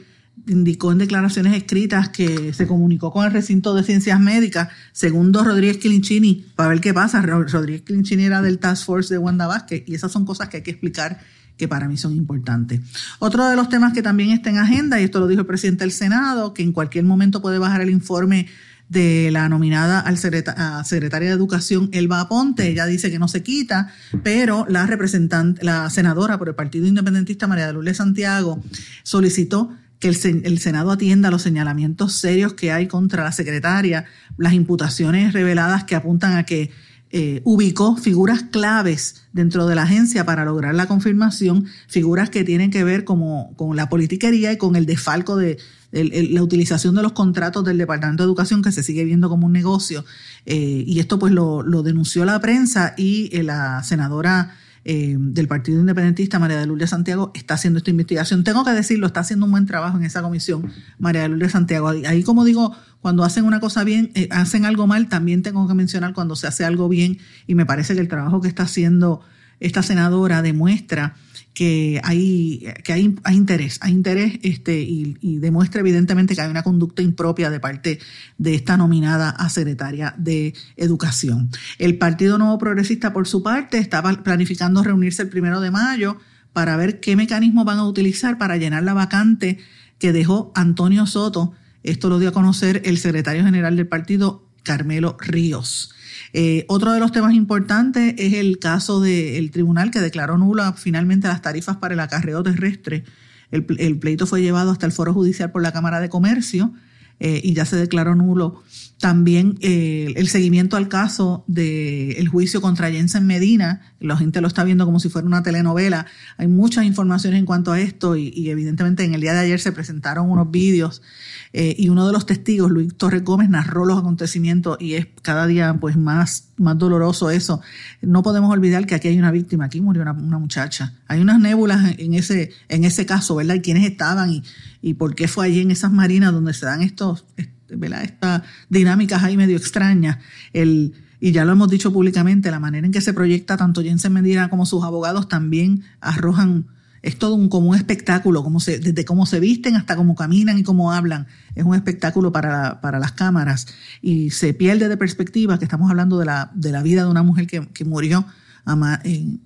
indicó en declaraciones escritas que se comunicó con el recinto de ciencias médicas, segundo Rodríguez Clinchini, para ver qué pasa. Rodríguez Clinchini era del Task Force de Wanda Vázquez y esas son cosas que hay que explicar que para mí son importantes. Otro de los temas que también está en agenda, y esto lo dijo el presidente del Senado, que en cualquier momento puede bajar el informe de la nominada al secretaria de Educación, Elba Aponte. Ella dice que no se quita, pero la representante, la senadora por el Partido Independentista, María de Lourdes Santiago, solicitó que el, el, Senado atienda los señalamientos serios que hay contra la secretaria, las imputaciones reveladas que apuntan a que eh, ubicó figuras claves dentro de la agencia para lograr la confirmación, figuras que tienen que ver como, con la politiquería y con el desfalco de, la utilización de los contratos del Departamento de Educación que se sigue viendo como un negocio. Eh, y esto pues lo, denunció la prensa y eh, la senadora eh, del Partido Independentista, María de Lourdes Santiago, está haciendo esta investigación. Tengo que decirlo, está haciendo un buen trabajo en esa comisión, María de Lourdes Santiago. Ahí, como digo, cuando hacen una cosa bien, hacen algo mal, también tengo que mencionar cuando se hace algo bien y me parece que el trabajo que está haciendo esta senadora demuestra que hay, que hay, hay interés, hay interés este, y, demuestra evidentemente que hay una conducta impropia de parte de esta nominada a secretaria de Educación. El Partido Nuevo Progresista, por su parte, estaba planificando reunirse el primero de mayo para ver qué mecanismos van a utilizar para llenar la vacante que dejó Antonio Soto. Esto lo dio a conocer el secretario general del partido, Carmelo Ríos. Eh, otro de los temas importantes es el caso del tribunal que declaró nula finalmente las tarifas para el acarreo terrestre. El, pleito fue llevado hasta el foro judicial por la Cámara de Comercio eh, y ya se declaró nulo. También eh, el seguimiento al caso del juicio contra Jensen Medina, la gente lo está viendo como si fuera una telenovela. Hay muchas informaciones en cuanto a esto y, evidentemente en el día de ayer se presentaron unos vídeos eh, y uno de los testigos, Luis Torres Gómez, narró los acontecimientos y es cada día pues más, más doloroso eso. No podemos olvidar que aquí hay una víctima, aquí murió una, muchacha. Hay unas nébulas en ese, en ese caso, ¿verdad? Y quiénes estaban y, y por qué fue allí en esas marinas donde se dan estos, ¿verdad? Estas dinámicas ahí medio extrañas. El, y ya lo hemos dicho públicamente, la manera en que se proyecta tanto Jensen Medina como sus abogados también arrojan es todo un, como un espectáculo, como se, desde cómo se visten hasta cómo caminan y cómo hablan. Es un espectáculo para, para las cámaras y se pierde de perspectiva que estamos hablando de la, de la vida de una mujer que, que murió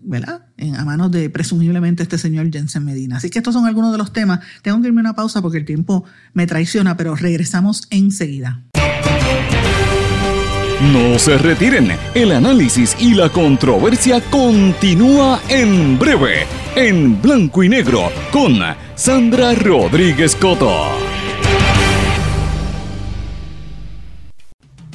¿verdad? A manos de presumiblemente este señor Jensen Medina. Así que estos son algunos de los temas. Tengo que irme a una pausa porque el tiempo me traiciona, pero regresamos enseguida. No se retiren, el análisis y la controversia continúa en breve en blanco y negro con Sandra Rodríguez Coto.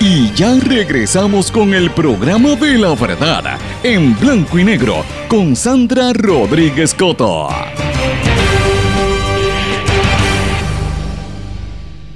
Y ya regresamos con el programa de la verdad, en blanco y negro, con Sandra Rodríguez Coto.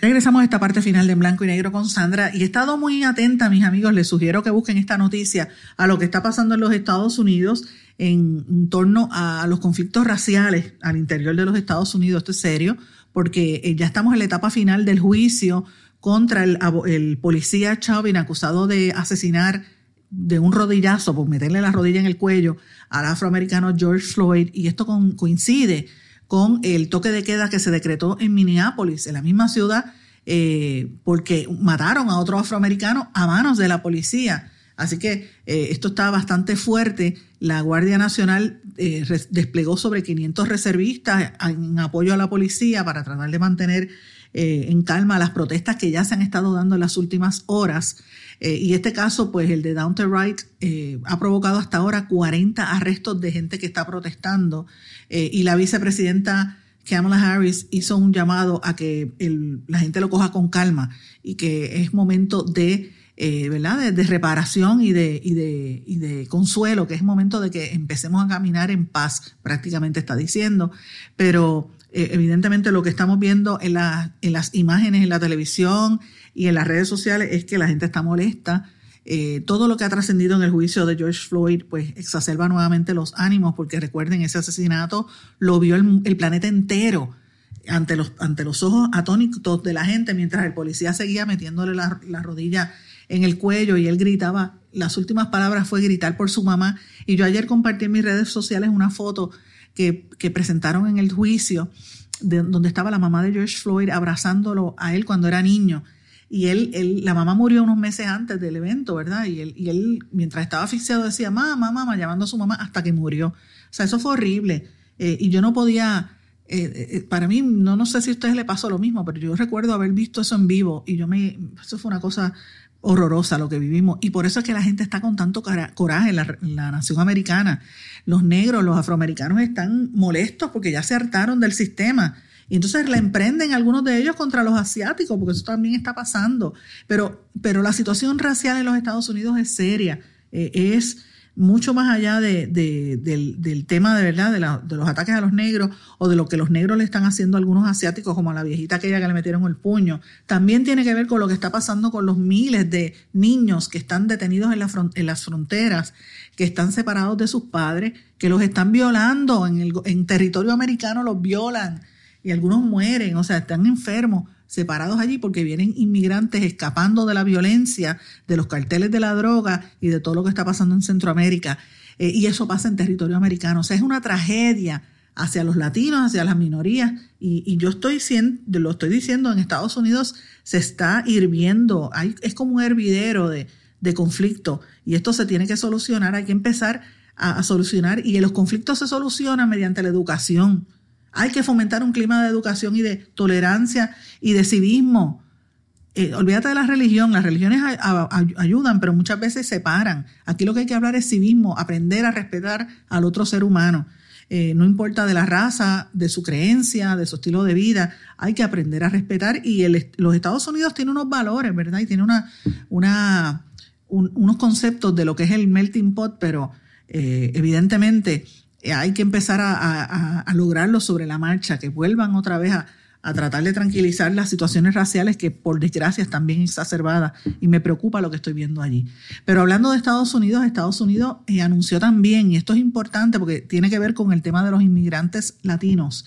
Regresamos a esta parte final de En Blanco y Negro con Sandra y he estado muy atenta, mis amigos. Les sugiero que busquen esta noticia a lo que está pasando en los Estados Unidos en, torno a los conflictos raciales al interior de los Estados Unidos. Esto es serio, porque eh, ya estamos en la etapa final del juicio contra el, el policía Chauvin acusado de asesinar de un rodillazo, por meterle la rodilla en el cuello al afroamericano George Floyd, y esto coincide con el toque de queda que se decretó en Minneapolis, en la misma ciudad, eh, porque mataron a otro afroamericano a manos de la policía. Así que eh, esto está bastante fuerte. La Guardia Nacional eh, desplegó sobre 500 reservistas en apoyo a la policía para tratar de mantener eh, en calma las protestas que ya se han estado dando en las últimas horas. y este caso, pues el de Downton Wright, ha provocado hasta ahora 40 arrestos de gente que está protestando. y la vicepresidenta Kamala Harris hizo un llamado a que la gente lo coja con calma y que es momento de eh, ¿verdad? De, reparación y de, y, de, y de consuelo, que es momento de que empecemos a caminar en paz, prácticamente está diciendo. Pero eh, evidentemente lo que estamos viendo en, en las imágenes en la televisión y en las redes sociales es que la gente está molesta. Eh, todo lo que ha trascendido en el juicio de George Floyd, pues exacerba nuevamente los ánimos, porque recuerden, ese asesinato lo vio el, planeta entero ante los, ojos atónitos de la gente, mientras el policía seguía metiéndole la rodilla en el cuello y él gritaba, las últimas palabras fue gritar por su mamá. Y yo ayer compartí en mis redes sociales una foto que, que presentaron en el juicio, de, donde estaba la mamá de George Floyd abrazándolo a él cuando era niño. Y él, él, la mamá murió unos meses antes del evento, ¿verdad? Y él, y él mientras estaba asfixiado, decía, mamá, mamá, llamando a su mamá hasta que murió. O sea, eso fue horrible. Eh, y yo no podía, eh, eh, para mí, no, no sé si a ustedes le pasó lo mismo, pero yo recuerdo haber visto eso en vivo y yo me, eso fue una cosa horrorosa lo que vivimos. Y por eso es que la gente está con tanto coraje en la, nación americana. Los negros, los afroamericanos están molestos porque ya se hartaron del sistema. Y entonces la emprenden algunos de ellos contra los asiáticos, porque eso también está pasando. Pero, pero la situación racial en los Estados Unidos es seria. Eh, es mucho más allá de, del, tema de verdad de, los ataques a los negros o de lo que los negros le están haciendo a algunos asiáticos, como a la viejita aquella que le metieron el puño, también tiene que ver con lo que está pasando con los miles de niños que están detenidos en, en las fronteras, que están separados de sus padres, que los están violando en, el, en territorio americano, los violan y algunos mueren, o sea, están enfermos separados allí porque vienen inmigrantes escapando de la violencia, de los carteles de la droga y de todo lo que está pasando en Centroamérica. Eh, y eso pasa en territorio americano. O sea, es una tragedia hacia los latinos, hacia las minorías. Y, yo estoy lo estoy diciendo, en Estados Unidos se está hirviendo, hay, es como un hervidero de, conflicto y esto se tiene que solucionar, hay que empezar a, a, solucionar y los conflictos se solucionan mediante la educación. Hay que fomentar un clima de educación y de tolerancia y de civismo. Eh, olvídate de la religión, las religiones ayudan, pero muchas veces separan. Aquí lo que hay que hablar es civismo, aprender a respetar al otro ser humano. eh, no importa de la raza, de su creencia, de su estilo de vida, hay que aprender a respetar y los Estados Unidos tienen unos valores, ¿verdad? Y tiene unos conceptos de lo que es el melting pot, pero eh, evidentemente hay que empezar a, lograrlo sobre la marcha, que vuelvan otra vez a, a tratar de tranquilizar las situaciones raciales que por desgracia están bien exacerbadas y me preocupa lo que estoy viendo allí. Pero hablando de Estados Unidos, Estados Unidos eh, anunció también, y esto es importante porque tiene que ver con el tema de los inmigrantes latinos,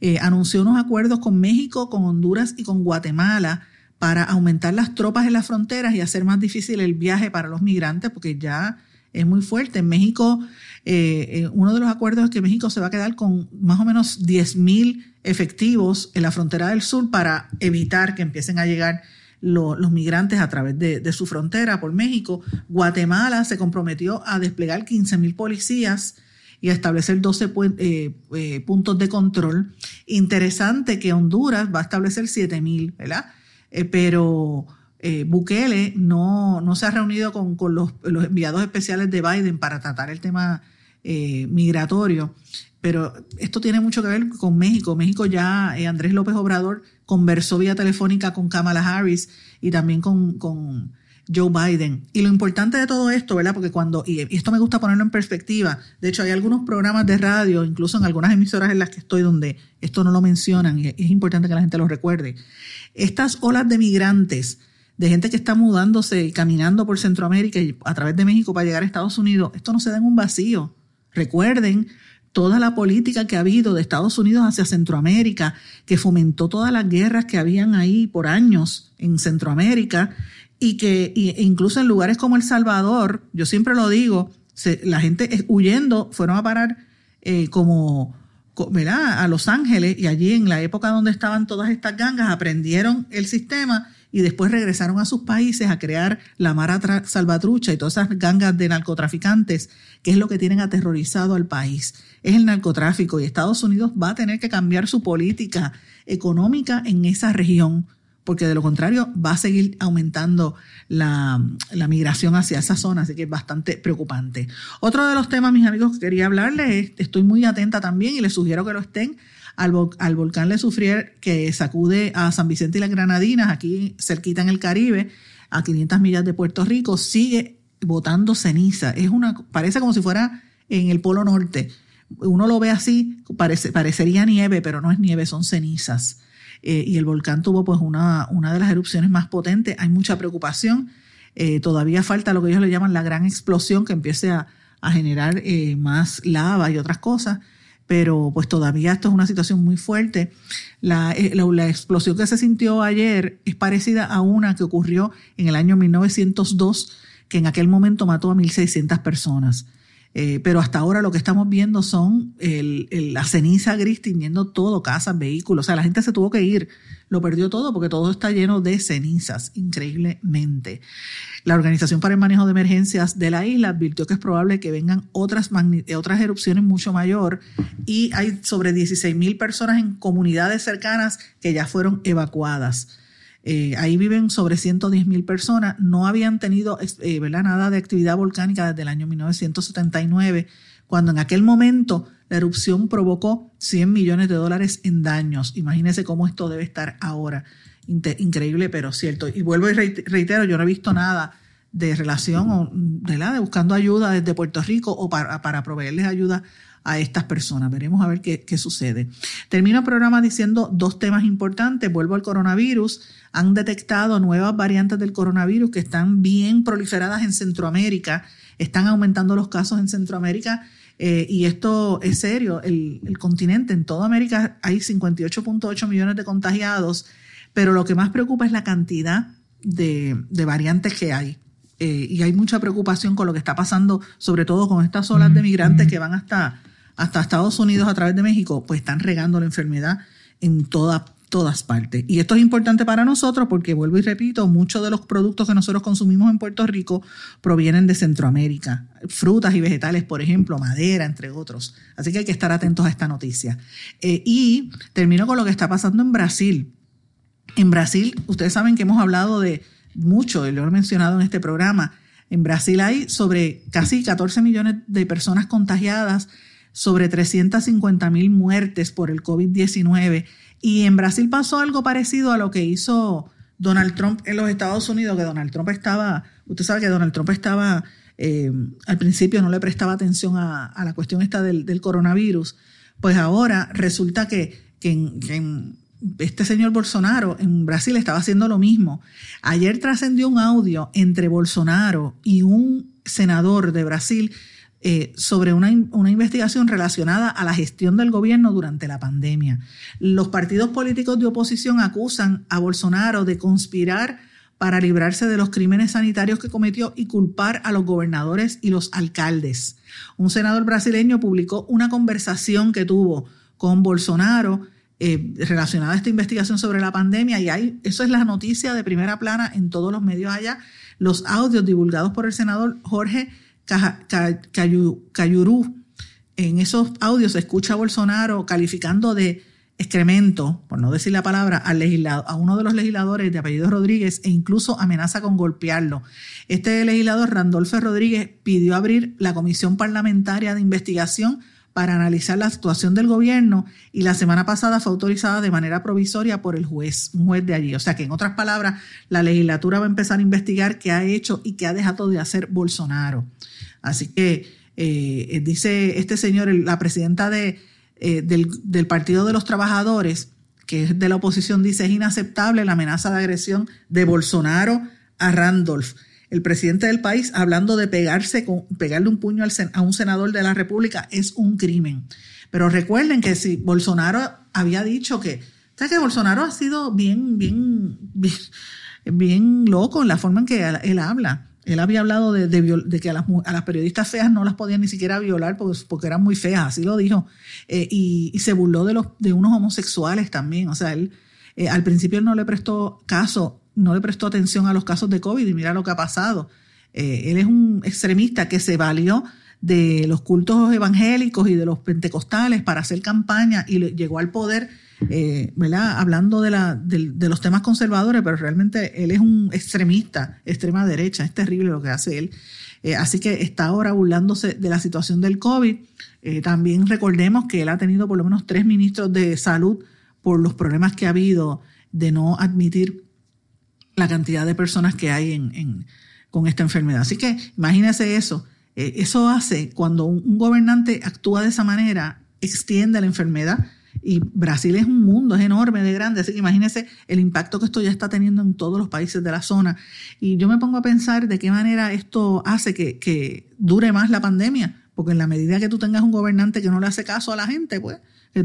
eh, anunció unos acuerdos con México, con Honduras y con Guatemala para aumentar las tropas en las fronteras y hacer más difícil el viaje para los migrantes porque ya es muy fuerte. En México, eh, uno de los acuerdos es que México se va a quedar con más o menos 10 mil efectivos en la frontera del sur para evitar que empiecen a llegar los migrantes a través de, su frontera por México. Guatemala se comprometió a desplegar 15 mil policías y a establecer 12 eh, eh, puntos de control. Interesante que Honduras va a establecer 7 mil, ¿verdad? Eh, pero Bukele no, no, se ha reunido con, los, los, enviados especiales de Biden para tratar el tema migratorio pero esto tiene mucho que ver con México. México ya, eh, Andrés López Obrador conversó vía telefónica con Kamala Harris y también con, con Joe Biden. Y lo importante de todo esto, ¿verdad? Porque cuando, y esto me gusta ponerlo en perspectiva, de hecho hay algunos programas de radio, incluso en algunas emisoras en las que estoy, donde esto no lo mencionan y es importante que la gente lo recuerde. Estas olas de migrantes, de gente que está mudándose y caminando por Centroamérica y a través de México para llegar a Estados Unidos, esto no se da en un vacío. Recuerden toda la política que ha habido de Estados Unidos hacia Centroamérica, que fomentó todas las guerras que habían ahí por años en Centroamérica y que e incluso en lugares como El Salvador, yo siempre lo digo, la gente huyendo fueron a parar eh, como ¿verdad? a Los Ángeles y allí en la época donde estaban todas estas gangas aprendieron el sistema y después regresaron a sus países a crear la Mara Salvatrucha y todas esas gangas de narcotraficantes, que es lo que tienen aterrorizado al país. Es el narcotráfico y Estados Unidos va a tener que cambiar su política económica en esa región, porque de lo contrario va a seguir aumentando la, migración hacia esa zona, así que es bastante preocupante. Otro de los temas, mis amigos, que quería hablarles, es, estoy muy atenta también y les sugiero que lo estén, al, volcán Le Sufrier que sacude a San Vicente y las Granadinas, aquí cerquita en el Caribe, a 500 millas de Puerto Rico, sigue botando ceniza. Es una, parece como si fuera en el Polo Norte. Uno lo ve así, parece, parecería nieve, pero no es nieve, son cenizas. Eh, y el volcán tuvo pues una, una de las erupciones más potentes. Hay mucha preocupación. Eh, todavía falta lo que ellos le llaman la gran explosión que empiece a, generar eh, más lava y otras cosas pero pues todavía esto es una situación muy fuerte. Eh, la, explosión que se sintió ayer es parecida a una que ocurrió en el año 1902, que en aquel momento mató a 1.600 personas. Eh, pero hasta ahora lo que estamos viendo son la ceniza gris tiñendo todo, casas, vehículos. O sea, la gente se tuvo que ir, lo perdió todo porque todo está lleno de cenizas, increíblemente. La Organización para el Manejo de Emergencias de la isla advirtió que es probable que vengan otras, otras erupciones mucho mayor y hay sobre 16 mil personas en comunidades cercanas que ya fueron evacuadas. Eh, ahí viven sobre 110 mil personas. No habían tenido eh, nada de actividad volcánica desde el año 1979, cuando en aquel momento la erupción provocó 100 millones de dólares en daños. Imagínense cómo esto debe estar ahora. Increíble, pero cierto. Y vuelvo y reitero, yo no he visto nada de relación o de, de buscando ayuda desde Puerto Rico o para, para proveerles ayuda a estas personas. Veremos a ver qué, sucede. Termino el programa diciendo dos temas importantes. Vuelvo al coronavirus. Han detectado nuevas variantes del coronavirus que están bien proliferadas en Centroamérica. Están aumentando los casos en Centroamérica. Eh, y esto es serio. El, continente, en toda América, hay 58.8 millones de contagiados. Pero lo que más preocupa es la cantidad de, variantes que hay. Eh, y hay mucha preocupación con lo que está pasando, sobre todo con estas olas de migrantes que van hasta hasta Estados Unidos a través de México, pues están regando la enfermedad en toda, todas partes. Y esto es importante para nosotros porque, vuelvo y repito, muchos de los productos que nosotros consumimos en Puerto Rico provienen de Centroamérica. Frutas y vegetales, por ejemplo, madera, entre otros. Así que hay que estar atentos a esta noticia. Eh, y termino con lo que está pasando en Brasil. En Brasil, ustedes saben que hemos hablado de mucho, y lo he mencionado en este programa, en Brasil hay sobre casi 14 millones de personas contagiadas sobre 350 mil muertes por el COVID-19. Y en Brasil pasó algo parecido a lo que hizo Donald Trump en los Estados Unidos, que Donald Trump estaba, usted sabe que Donald Trump estaba, eh, al principio no le prestaba atención a, la cuestión esta del, coronavirus, pues ahora resulta que, este señor Bolsonaro en Brasil estaba haciendo lo mismo. Ayer trascendió un audio entre Bolsonaro y un senador de Brasil eh, sobre una, una, investigación relacionada a la gestión del gobierno durante la pandemia. Los partidos políticos de oposición acusan a Bolsonaro de conspirar para librarse de los crímenes sanitarios que cometió y culpar a los gobernadores y los alcaldes. Un senador brasileño publicó una conversación que tuvo con Bolsonaro eh, relacionada a esta investigación sobre la pandemia y hay, eso es la noticia de primera plana en todos los medios allá. Los audios divulgados por el senador Jorge Cayurú. En esos audios se escucha a Bolsonaro calificando de excremento, por no decir la palabra, al legislador, a uno de los legisladores de apellido Rodríguez e incluso amenaza con golpearlo. Este legislador, Randolfo Rodríguez, pidió abrir la comisión parlamentaria de investigación para analizar la situación del gobierno y la semana pasada fue autorizada de manera provisoria por el juez, un juez de allí. O sea que en otras palabras, la legislatura va a empezar a investigar qué ha hecho y qué ha dejado de hacer Bolsonaro. Así que eh, dice este señor, la presidenta de, eh, del, del Partido de los Trabajadores, que es de la oposición, dice es inaceptable la amenaza de agresión de Bolsonaro a Randolph el presidente del país hablando de pegarse con, pegarle un puño a un senador de la República es un crimen. Pero recuerden que si Bolsonaro había dicho que, o que Bolsonaro ha sido bien, bien, bien, loco en la forma en que él, habla. Él había hablado de, que a las, periodistas feas no las podían ni siquiera violar porque, porque eran muy feas, así lo dijo. Eh, y, se burló de, los, de unos homosexuales también. O sea, él eh, al principio no le prestó caso no le prestó atención a los casos de COVID y mira lo que ha pasado. Eh, él es un extremista que se valió de los cultos evangélicos y de los pentecostales para hacer campaña y llegó al poder, eh, ¿verdad? Hablando de, la, de, los temas conservadores, pero realmente él es un extremista, extrema derecha, es terrible lo que hace él. Eh, así que está ahora burlándose de la situación del COVID. también recordemos que él ha tenido por lo menos tres ministros de salud por los problemas que ha habido de no admitir la cantidad de personas que hay en, con esta enfermedad. Así que imagínese eso. Eh, eso hace cuando un, gobernante actúa de esa manera, extiende la enfermedad. Y Brasil es un mundo, es enorme, de grande. Así que imagínese el impacto que esto ya está teniendo en todos los países de la zona. Y yo me pongo a pensar de qué manera esto hace que, que dure más la pandemia. Porque en la medida que tú tengas un gobernante que no le hace caso a la gente, pues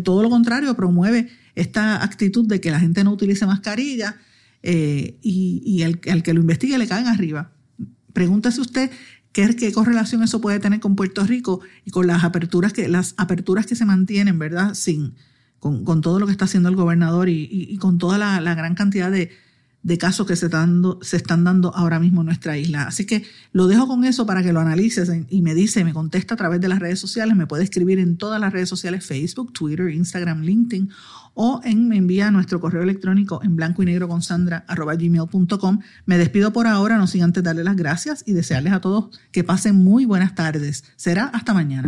todo lo contrario, promueve esta actitud de que la gente no utilice mascarilla, eh, y, el, al que lo investigue le caen arriba. Pregúntese usted qué, qué correlación eso puede tener con Puerto Rico y con las aperturas que, las aperturas que se mantienen, ¿verdad? Sin, con, con todo lo que está haciendo el gobernador y, y, con toda la gran cantidad de, de casos que se están, dando, se están dando ahora mismo en nuestra isla. Así que lo dejo con eso para que lo analices y me dice, me contesta a través de las redes sociales, me puede escribir en todas las redes sociales, Facebook, Twitter, Instagram, LinkedIn o en, me envía nuestro correo electrónico en blanco y negro con sandra arroba gmail.com. Me despido por ahora, no sin antes darle las gracias y desearles a todos que pasen muy buenas tardes. Será hasta mañana.